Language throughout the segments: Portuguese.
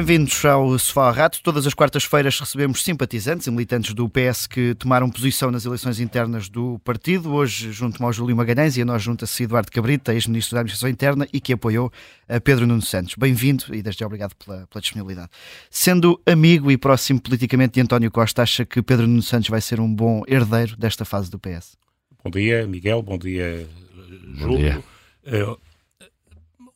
Bem-vindos ao Sofá Rato. Todas as quartas-feiras recebemos simpatizantes e militantes do PS que tomaram posição nas eleições internas do partido. Hoje, junto-me ao Júlio Magalhães e a nós junta-se Eduardo Cabrita, ex-ministro da Administração Interna e que apoiou a Pedro Nuno Santos. Bem-vindo e desde já obrigado pela, pela, disponibilidade. Sendo amigo e próximo politicamente de António Costa, acha que Pedro Nuno Santos vai ser um bom herdeiro desta fase do PS? Bom dia, Miguel. Bom dia, Júlio. Bom dia. Uh,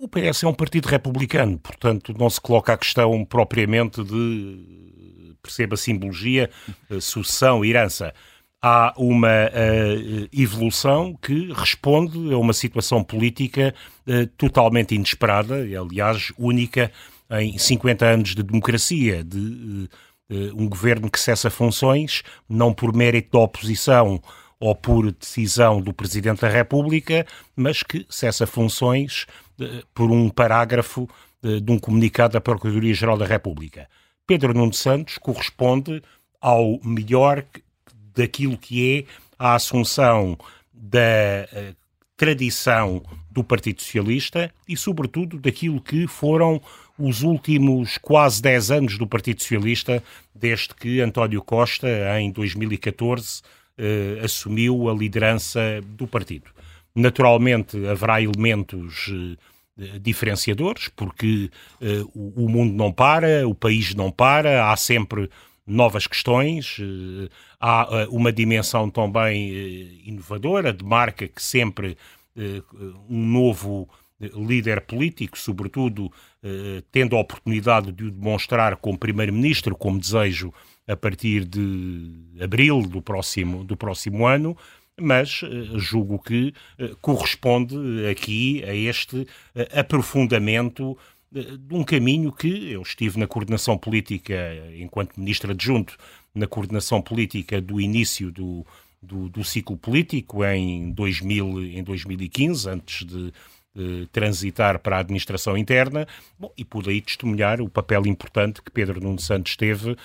o PS é um partido republicano, portanto não se coloca a questão propriamente de, perceba simbologia, eh, sucessão, herança. Há uma uh, evolução que responde a uma situação política uh, totalmente inesperada, e aliás única em 50 anos de democracia, de uh, um governo que cessa funções, não por mérito da oposição ou por decisão do Presidente da República, mas que cessa funções por um parágrafo de um comunicado da Procuradoria-Geral da República. Pedro Nuno Santos corresponde ao melhor daquilo que é a assunção da uh, tradição do Partido Socialista e, sobretudo, daquilo que foram os últimos quase 10 anos do Partido Socialista, desde que António Costa, em 2014, uh, eh, assumiu a liderança do partido. Naturalmente, haverá elementos uh, diferenciadores, porque uh, o, mundo não para, o país não para, há sempre novas questões, uh, há uma dimensão também inovadora, de marca que sempre um novo líder político, sobretudo tendo a oportunidade de o demonstrar como primeiro-ministro, como desejo a partir de abril do próximo, do próximo ano, mas eh, julgo que eh, corresponde aqui a este eh, aprofundamento de um caminho que eu estive na coordenação política, enquanto ministro adjunto, na coordenação política do início do, do, do ciclo político em, 2000, em 2015, antes de, transitar para a administração interna, bom, e pude aí testemunhar o papel importante que Pedro Nuno Santos teve,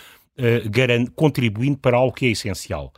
contribuindo para algo que é essencial.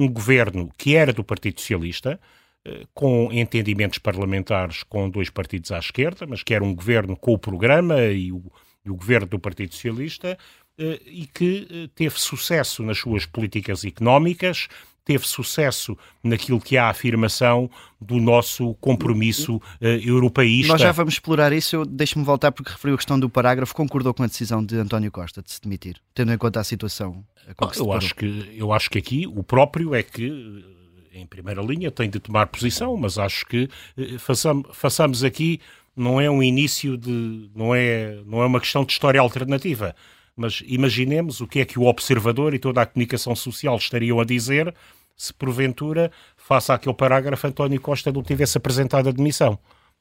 Um governo que era do Partido Socialista, eh, com entendimentos parlamentares com dois partidos à esquerda, mas que era um governo com o programa e o, e o governo do Partido Socialista, eh, e que eh, teve sucesso nas suas políticas económicas, teve sucesso naquilo que é a afirmação do nosso compromisso uh, europeísta. Nós já vamos explorar isso. Deixe-me voltar porque referiu a questão do parágrafo. Concordou com a decisão de António Costa de se demitir, tendo em conta a situação com que eu, acho que, eu acho que aqui o próprio é que em primeira linha tem de tomar posição, mas acho que eh, façamos, façamos aqui não é um início de não é não é uma questão de história alternativa mas imaginemos o que é que o observador e toda a comunicação social estariam a dizer se porventura, face àquele parágrafo, António Costa não tivesse apresentado a demissão.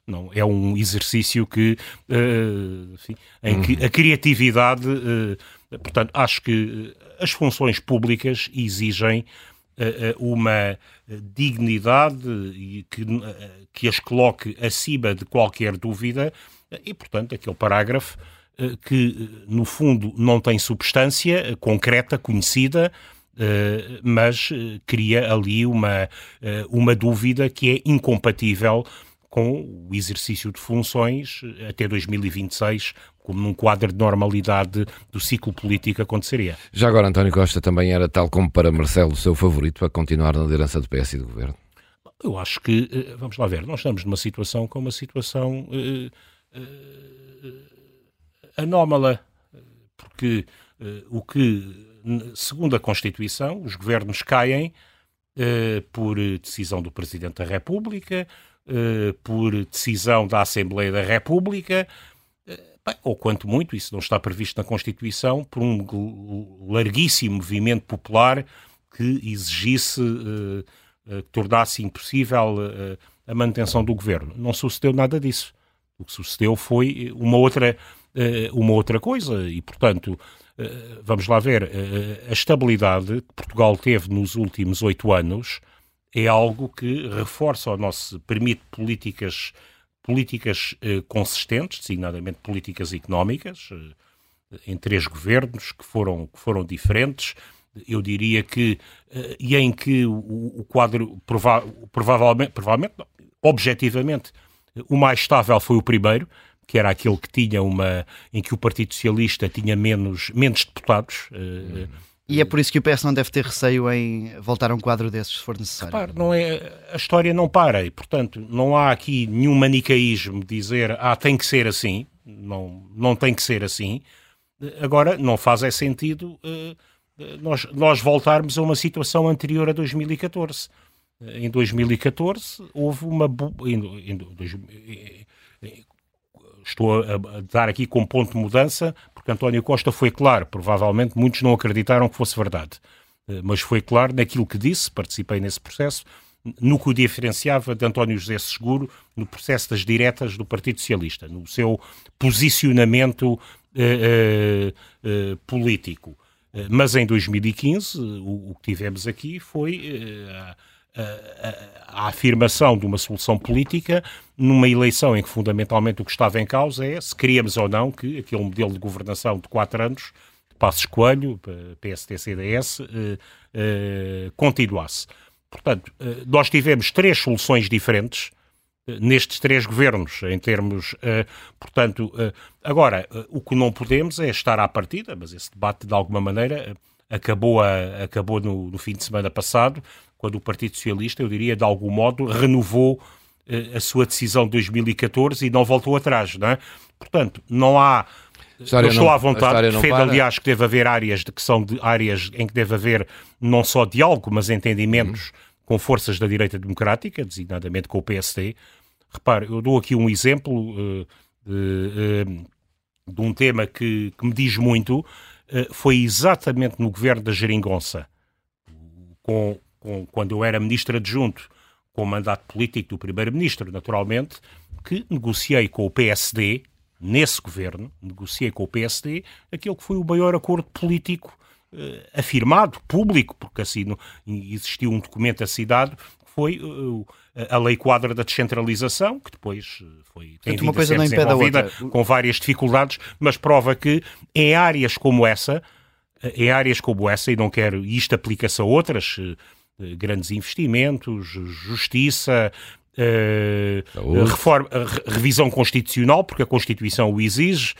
Não, é um exercício que, uh, enfim, em que a criatividade, uh, portanto, acho que as funções públicas exigem uma dignidade que, que as coloque acima de qualquer dúvida e, portanto, aquele parágrafo que, no fundo, não tem substância concreta, conhecida, Uh, mas uh, cria ali uma, uh, uma dúvida que é incompatível com o exercício de funções até 2026, como num quadro de normalidade do ciclo político aconteceria. Já agora, António Costa também era, tal como para Marcelo, o seu favorito a continuar na liderança do PS e do Governo? Eu acho que, vamos lá ver, nós estamos numa situação com uma situação anómala, porque o que segundo a Constituição, os governos caem uh, por decisão do Presidente da República, uh, por decisão da Assembleia da República, uh, ou quanto muito, isso não está previsto na Constituição, por um larguíssimo movimento popular que exigisse, que tornasse impossível a manutenção do governo. Não sucedeu nada disso. O que sucedeu foi uma outra, uma outra coisa e, portanto, eh, vamos lá ver, eh, a estabilidade que Portugal teve nos últimos oito anos é algo que reforça ou nosso, permite políticas, políticas eh, consistentes, designadamente políticas económicas, em três governos que foram, que foram diferentes. Eu diria que, e em que o, o quadro, prova, provavelmente, provavelmente não, objetivamente, o mais estável foi o primeiro, que era aquele que tinha uma, em que o Partido Socialista tinha menos, menos deputados. Hum. E é por isso que o PS não deve ter receio em voltar a um quadro desses, se for necessário. Repare, não é, a história não para e, portanto, não há aqui nenhum manicaísmo de dizer ah, tem que ser assim. Não, não tem que ser assim. Agora, não faz é sentido uh, nós, nós voltarmos a uma situação anterior a 2014. Em 2014 houve uma. Em, em, estou a, a, dar aqui como ponto de mudança, porque António Costa foi claro, provavelmente muitos não acreditaram que fosse verdade, eh, mas foi claro naquilo que disse, participei nesse processo, no que o diferenciava de António José Seguro no processo das diretas do Partido Socialista, no seu posicionamento eh, eh, político. Mas em 2015, o, o que tivemos aqui foi a, a, afirmação de uma solução política numa eleição em que fundamentalmente o que estava em causa é se queríamos ou não que aquele modelo de governação de quatro anos, Passos Coelho, PST-CDS, eh, eh, continuasse. Portanto, eh, nós tivemos três soluções diferentes nestes três governos, em termos. portanto, agora, o que não podemos é estar à partida, mas esse debate, de alguma maneira, acabou, a, acabou no, no, fim de semana passado, quando o Partido Socialista, eu diria, de algum modo, renovou eh, a sua decisão de 2014 e não voltou atrás, não é? Portanto, não há... Eu estou não, à vontade, defendo, aliás, que deve haver áreas de, que são de, áreas em que deve haver não só diálogo, mas entendimentos uhum. com forças da direita democrática, designadamente com o PSD. Repare, eu dou aqui um exemplo uh, de, uh, de, um tema que, que me diz muito, uh, foi exatamente no governo da Geringonça, com com, quando eu era ministro adjunto, com o mandato político do primeiro-ministro, naturalmente, que negociei com o PSD, nesse governo, negociei com o PSD aquele que foi o maior acordo político eh, afirmado, público, porque assim no, existiu um documento assinado, que foi uh, a Lei Quadra da Descentralização, que depois foi tem uma coisa não impede a outra. com várias dificuldades, mas prova que em áreas como essa, em áreas como essa, e não quero, isto aplica-se a outras, grandes investimentos, justiça, uh, reforma, revisão constitucional, porque a Constituição o exige,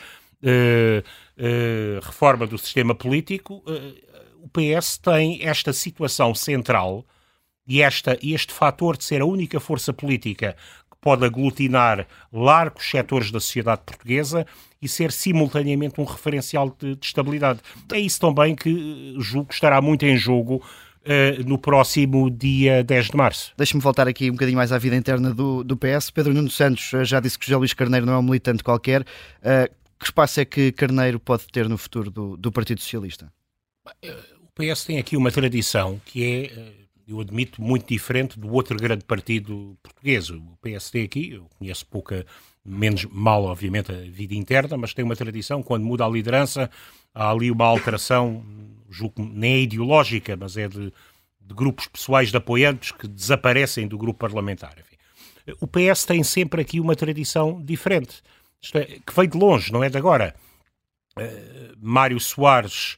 uh, uh, reforma do sistema político. o PS tem esta situação central e esta, este fator de ser a única força política que pode aglutinar largos setores da sociedade portuguesa e ser simultaneamente um referencial de, de estabilidade. É isso também que julgo que estará muito em jogo uh, no próximo dia 10 de março. Deixa-me voltar aqui um bocadinho mais à vida interna do, do PS. Pedro Nuno Santos uh, já disse que José Luís Carneiro não é um militante qualquer. Uh, que espaço é que Carneiro pode ter no futuro do, do Partido Socialista? O PS tem aqui uma tradição que é, eu admito, muito diferente do outro grande partido português. O PSD aqui, eu conheço pouca, menos mal, obviamente, a vida interna, mas tem uma tradição, quando muda a liderança, há ali uma alteração julgo nem é ideológica, mas é de, de, grupos pessoais de apoiantes que desaparecem do grupo parlamentar. Enfim. O PS tem sempre aqui uma tradição diferente, é, que veio de longe, não é de agora. Uh, Mário Soares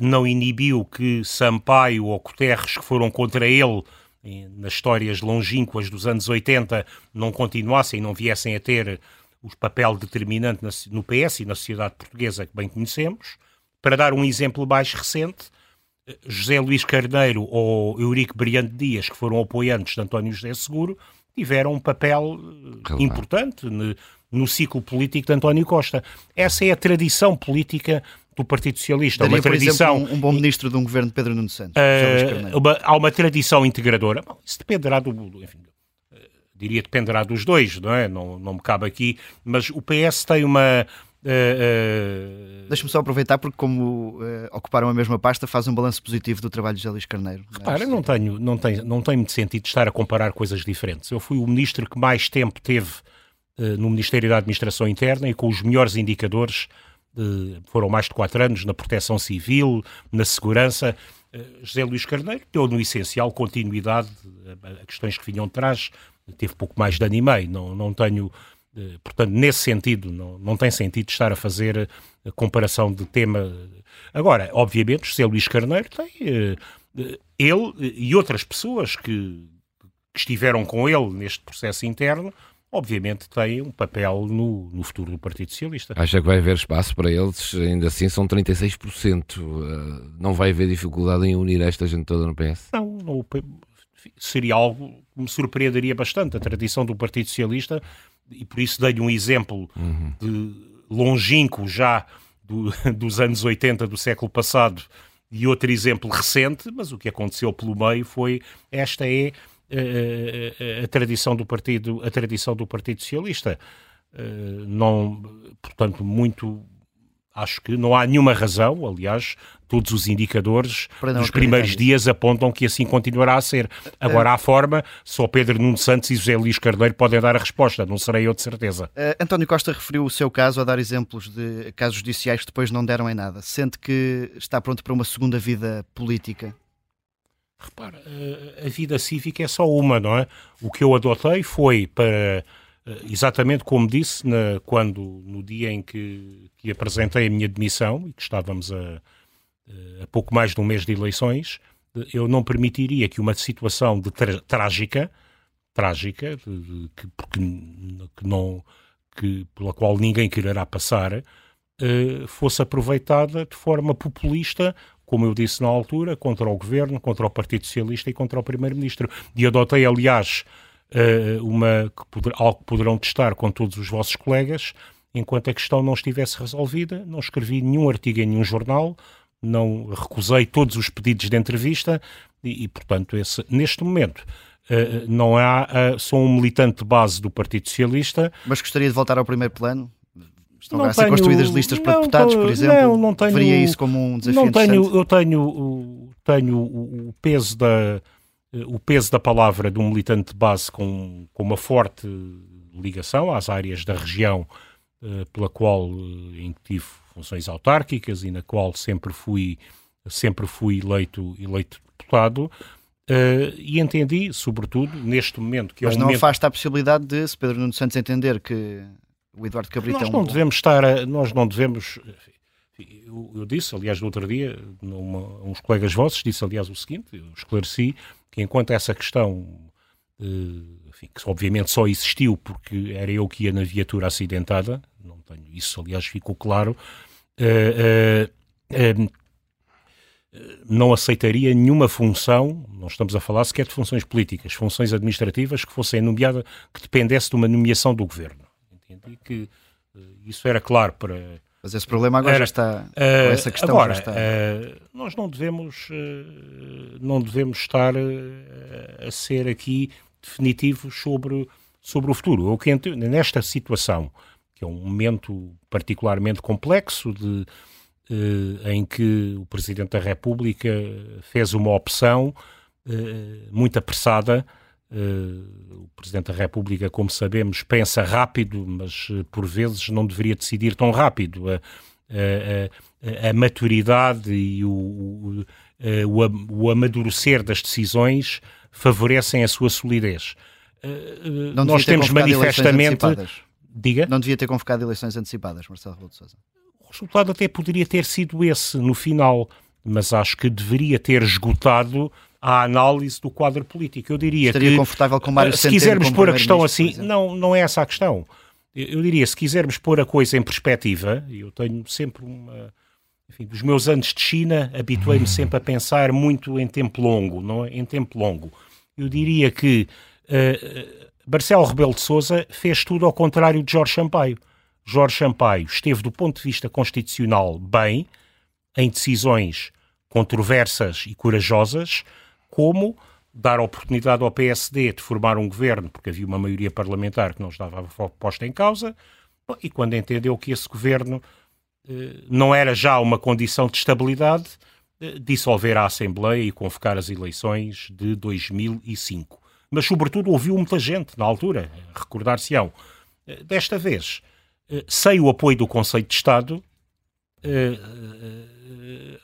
não inibiu que Sampaio ou Guterres, que foram contra ele nas histórias longínquas dos anos 80, não continuassem, não viessem a ter o papel determinante no PS e na sociedade portuguesa que bem conhecemos. Para dar um exemplo mais recente, José Luís Carneiro ou Eurico Briante Dias, que foram apoiantes de António José Seguro, tiveram um papel eh, importante no, no, ciclo político de António Costa. Essa é a tradição política do Partido Socialista. Daria, uma tradição, exemplo, um, um, bom ministro de um governo de Pedro Nuno Santos. Uh, uma, há uma tradição integradora. Isso dependerá do. Enfim, uh, diria dependerá dos dois, não é? Não, não me cabe aqui. Mas o PS tem uma Uh, uh... Deixa-me só aproveitar, porque como uh, ocuparam a mesma pasta, faz um balanço positivo do trabalho de José Luís Carneiro. Repara, não tenho, não, tenho, não tenho muito sentido estar a comparar coisas diferentes. Eu fui o ministro que mais tempo teve no Ministério da Administração Interna e com os melhores indicadores, foram mais de quatro anos, na proteção civil, na segurança. José Luís Carneiro deu no essencial continuidade a questões que vinham de trás, teve pouco mais de ano e meio. Não, não tenho eh, portanto, nesse sentido, não, não tem sentido estar a fazer a comparação de tema. Agora, obviamente, José Luís Carneiro tem. Eh, eh, ele e outras pessoas que, que estiveram com ele neste processo interno, obviamente tem um papel no, no futuro do Partido Socialista. Acha que vai haver espaço para eles? Ainda assim são 36%. Uh, não vai haver dificuldade em unir esta gente toda no PS? Não, não seria algo que me surpreenderia bastante. A tradição do Partido Socialista, e por isso dei-lhe um exemplo uhum. de longínquo já do, dos anos 80 do século passado e outro exemplo recente, mas o que aconteceu pelo meio foi esta é a, eh, a, eh, a tradição do partido a tradição do Partido Socialista não portanto muito acho que não há nenhuma razão, aliás, todos os indicadores dos primeiros dias apontam que assim continuará a ser. Agora, uh, à forma, só Pedro Nuno Santos e José Luís Carneiro podem dar a resposta, não serei eu de certeza. Uh, António Costa referiu o seu caso a dar exemplos de casos judiciais que depois não deram em nada. Sente que está pronto para uma segunda vida política? Repara, a vida cívica é só uma, não é? O que eu adotei foi para eh, exatamente como disse na, quando no dia em que, que, apresentei a minha demissão e que estávamos a, eh, a pouco mais de um mês de eleições, eu não permitiria que uma situação de trágica, trágica, de, de, que, porque, que não, que, pela qual ninguém quererá passar, fosse aproveitada de forma populista como eu disse na altura, contra o governo, contra o Partido Socialista e contra o Primeiro-Ministro. E adotei, aliás, uh, uma, algo que poderão testar com todos os vossos colegas. Enquanto a questão não estivesse resolvida, não escrevi nenhum artigo em nenhum jornal, não recusei todos os pedidos de entrevista e, e portanto, esse, neste momento. Uh, não há, uh, sou um militante de base do Partido Socialista. Mas gostaria de voltar ao primeiro plano? Estão não a ser construídas listas para deputados, por exemplo? Não, não tenho. Veria isso como um desafio não tenho, Eu tenho, tenho o peso da, o peso da palavra de um militante de base com, com uma forte ligação às áreas da região uh, pela qual uh, em que tive funções autárquicas e na qual sempre fui sempre fui eleito eleito deputado uh, e entendi sobretudo neste momento que é mas um não momento... afasta a possibilidade de se Pedro Nuno Santos entender que o Eduardo Cabrita nós é um não devemos estar a, nós não devemos eu, eu, disse, aliás, no outro dia, numa, uns colegas vossos, disse, aliás, o seguinte, eu esclareci que enquanto essa questão, eh, enfim, que obviamente só existiu porque era eu que ia na viatura acidentada, não tenho isso, aliás, ficou claro, eh, eh, não aceitaria nenhuma função, não estamos a falar sequer de funções políticas, funções administrativas que fossem nomeadas, que dependesse de uma nomeação do governo. Entendi que isso era claro para mas esse problema agora Era, já está. Uh, essa questão agora, está. Uh, nós não devemos, não devemos estar a ser aqui definitivos sobre, sobre o futuro. Eu que nesta situação, que é um momento particularmente complexo de, em que o Presidente da República fez uma opção muito apressada Uh, o Presidente da República, como sabemos, pensa rápido, mas uh, por vezes não deveria decidir tão rápido. A, a, a, a maturidade e o, o, o, o, amadurecer das decisões favorecem a sua solidez. Uh, nós temos manifestamente. Diga? Não devia ter convocado eleições antecipadas, Marcelo Rebelo de Sousa. O resultado até poderia ter sido esse no final, mas acho que deveria ter esgotado à análise do quadro político. Eu diria Estaria que, confortável com Mário Se quisermos pôr a questão assim, não, não é essa a questão. Eu, diria, se quisermos pôr a coisa em perspectiva, eu tenho sempre uma... Enfim, dos meus anos de China, habituei-me sempre a pensar muito em tempo longo, não é? Em tempo longo. Eu diria que uh, Marcelo Rebelo de Sousa fez tudo ao contrário de Jorge Sampaio. Jorge Sampaio esteve, do ponto de vista constitucional, bem, em decisões controversas e corajosas, como dar oportunidade ao PSD de formar um governo, porque havia uma maioria parlamentar que não estava posta em causa, e quando entendeu que esse governo eh, não era já uma condição de estabilidade, eh, dissolver a Assembleia e convocar as eleições de 2005. Mas, sobretudo, ouviu muita gente na altura, recordar-se-ão. Eh, desta vez, sem o apoio do Conselho de Estado,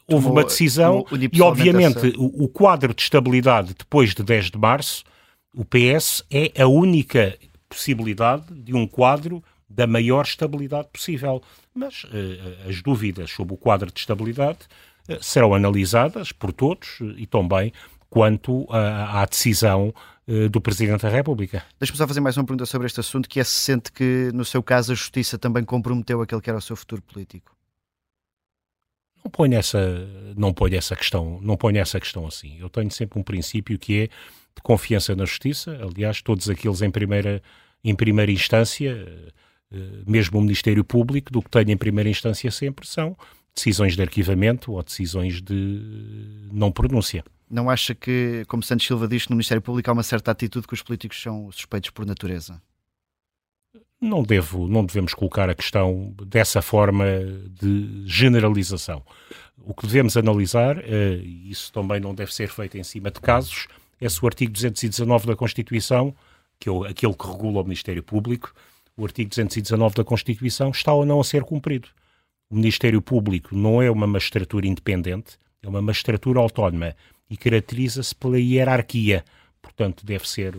houve uma decisão e, obviamente, o, o, quadro de estabilidade depois de 10 de março, o PS é a única possibilidade de um quadro da maior estabilidade possível. Mas uh, as dúvidas sobre o quadro de estabilidade uh, serão analisadas por todos e também quanto à, à decisão do Presidente da República. Deixa-me só fazer mais uma pergunta sobre este assunto, que é se sente que, no seu caso, a Justiça também comprometeu aquele que era o seu futuro político. Não ponho essa, não ponho essa questão, não ponho essa questão assim. Eu tenho sempre um princípio que é de confiança na Justiça. Aliás, todos aqueles em primeira, em primeira instância, mesmo o Ministério Público, do que tenho em primeira instância sempre são decisões de arquivamento ou decisões de não pronúncia. Não acha que, como Santos Silva diz, no Ministério Público há uma certa atitude que os políticos são suspeitos por natureza? Não, devo, não devemos colocar a questão dessa forma de generalização. O que devemos analisar, eh, e isso também não deve ser feito em cima de casos, é se o artigo 219 da Constituição, que é aquele que regula o Ministério Público, o artigo 219 da Constituição está ou não a ser cumprido. O Ministério Público não é uma magistratura independente, é uma magistratura autónoma e caracteriza-se pela hierarquia. Portanto, deve ser.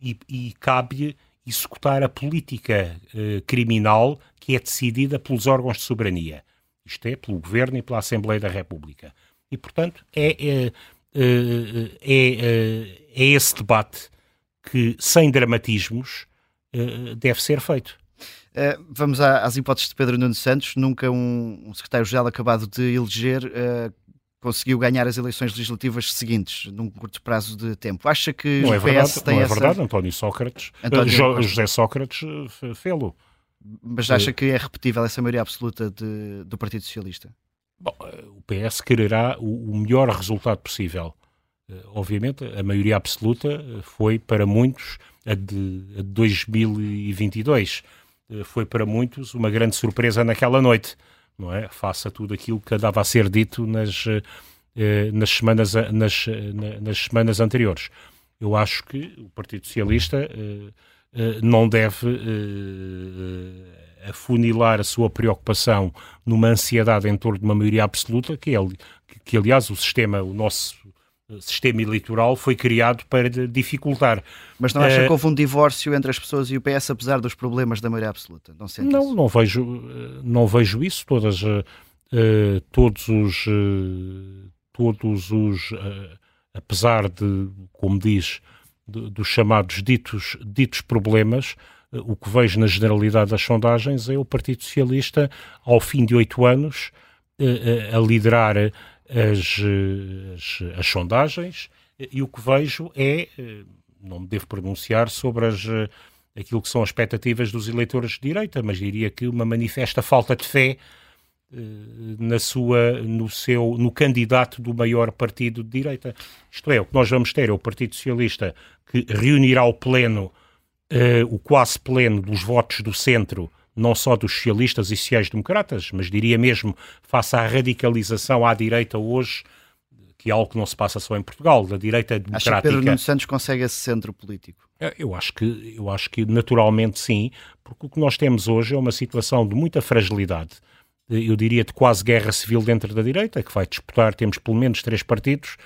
E, e cabe executar a política eh, criminal que é decidida pelos órgãos de soberania. Isto é, pelo Governo e pela Assembleia da República. E, portanto, é, é, é, é, é esse debate que, sem dramatismos, eh, deve ser feito. Vamos às hipóteses de Pedro Nuno Santos. Nunca um, secretário-geral acabado de eleger conseguiu ganhar as eleições legislativas seguintes, num curto prazo de tempo. Acha que não é verdade, tem não é essa... verdade, António Sócrates, António... José Sócrates fê-lo. Mas acha que é repetível essa maioria absoluta de, do Partido Socialista? Bom, o PS quererá o, o melhor resultado possível. Obviamente, a maioria absoluta foi para muitos a de, a de 2022. Eh, foi para muitos uma grande surpresa naquela noite, não é? Face a tudo aquilo que andava a ser dito nas, eh, nas, semanas, nas, nas semanas anteriores. Eu acho que o Partido Socialista eh, não deve afunilar a sua preocupação numa ansiedade em torno de uma maioria absoluta, que, é, que aliás o sistema, o nosso sistema eleitoral foi criado para dificultar. Mas não acha uh, que houve um divórcio entre as pessoas e o PS, apesar dos problemas da maioria absoluta? Não, não, isso? não vejo, não vejo isso. Todas, uh, todos os, uh, todos os, apesar de, como diz, de, dos chamados ditos, ditos problemas, o que vejo na generalidade das sondagens é o Partido Socialista, ao fim de oito anos, a liderar as, as, as, sondagens e o que vejo é, eh, não me devo pronunciar sobre as, eh, aquilo que são as expectativas dos eleitores de direita, mas diria que uma manifesta falta de fé eh, na sua, no seu, no candidato do maior partido de direita. Isto é, o que nós vamos ter é o Partido Socialista que reunirá o pleno, o quase pleno dos votos do centro não só dos socialistas e sociais-democratas, mas diria mesmo face à radicalização à direita hoje, que é algo que não se passa só em Portugal, da direita democrática. Acho que Pedro Nuno Santos consegue esse centro político? Eu acho, que, eu acho que naturalmente sim, porque o que nós temos hoje é uma situação de muita fragilidade, eu diria de quase guerra civil dentro da direita, que vai disputar, temos pelo menos três partidos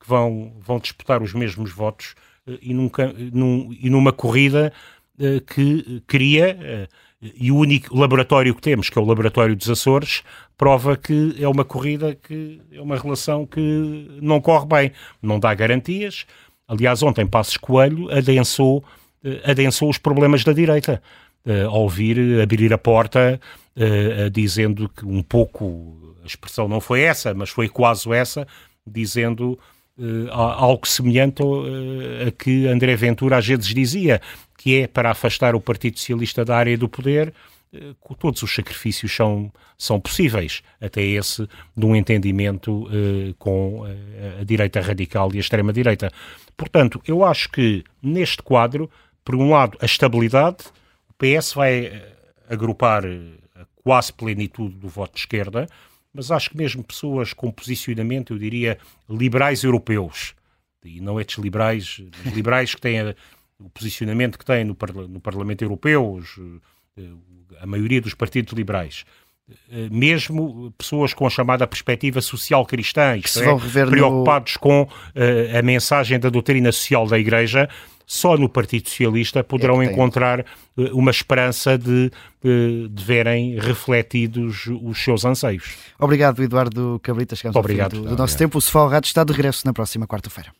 que vão, vão disputar os mesmos votos eh, e, nunca, num, e numa corrida eh, que cria eh, e o único laboratório que temos, que é o laboratório dos Açores, prova que é uma corrida que é uma relação que não corre bem, não dá garantias. Aliás, ontem Passos Coelho adensou, eh, adensou os problemas da direita, uh, ao vir abrir a porta, dizendo que um pouco, a expressão não foi essa, mas foi quase essa, dizendo uh, algo semelhante a que André Ventura às vezes dizia, que é para afastar o Partido Socialista da área do poder, eh, todos os sacrifícios são, são possíveis, até esse de um entendimento com a direita radical e a extrema-direita. Portanto, eu acho que neste quadro, por um lado, a estabilidade, o PS vai agrupar a quase plenitude do voto de esquerda, mas acho que mesmo pessoas com posicionamento, eu diria, liberais europeus, e não estes liberais, liberais que têm a, o posicionamento que tem no, no Parlamento Europeu, os, eh, a maioria dos partidos liberais, eh, mesmo pessoas com a chamada perspectiva social cristã, isto é, preocupados no... com uh, a mensagem da doutrina social da Igreja, só no Partido Socialista poderão é encontrar uh, uma esperança de, uh, de verem refletidos os seus anseios. Obrigado, Eduardo Cabrita. Chegamos Obrigado. ao fim do, do nosso tempo. O Sofá Rádio está de regresso na próxima quarta-feira.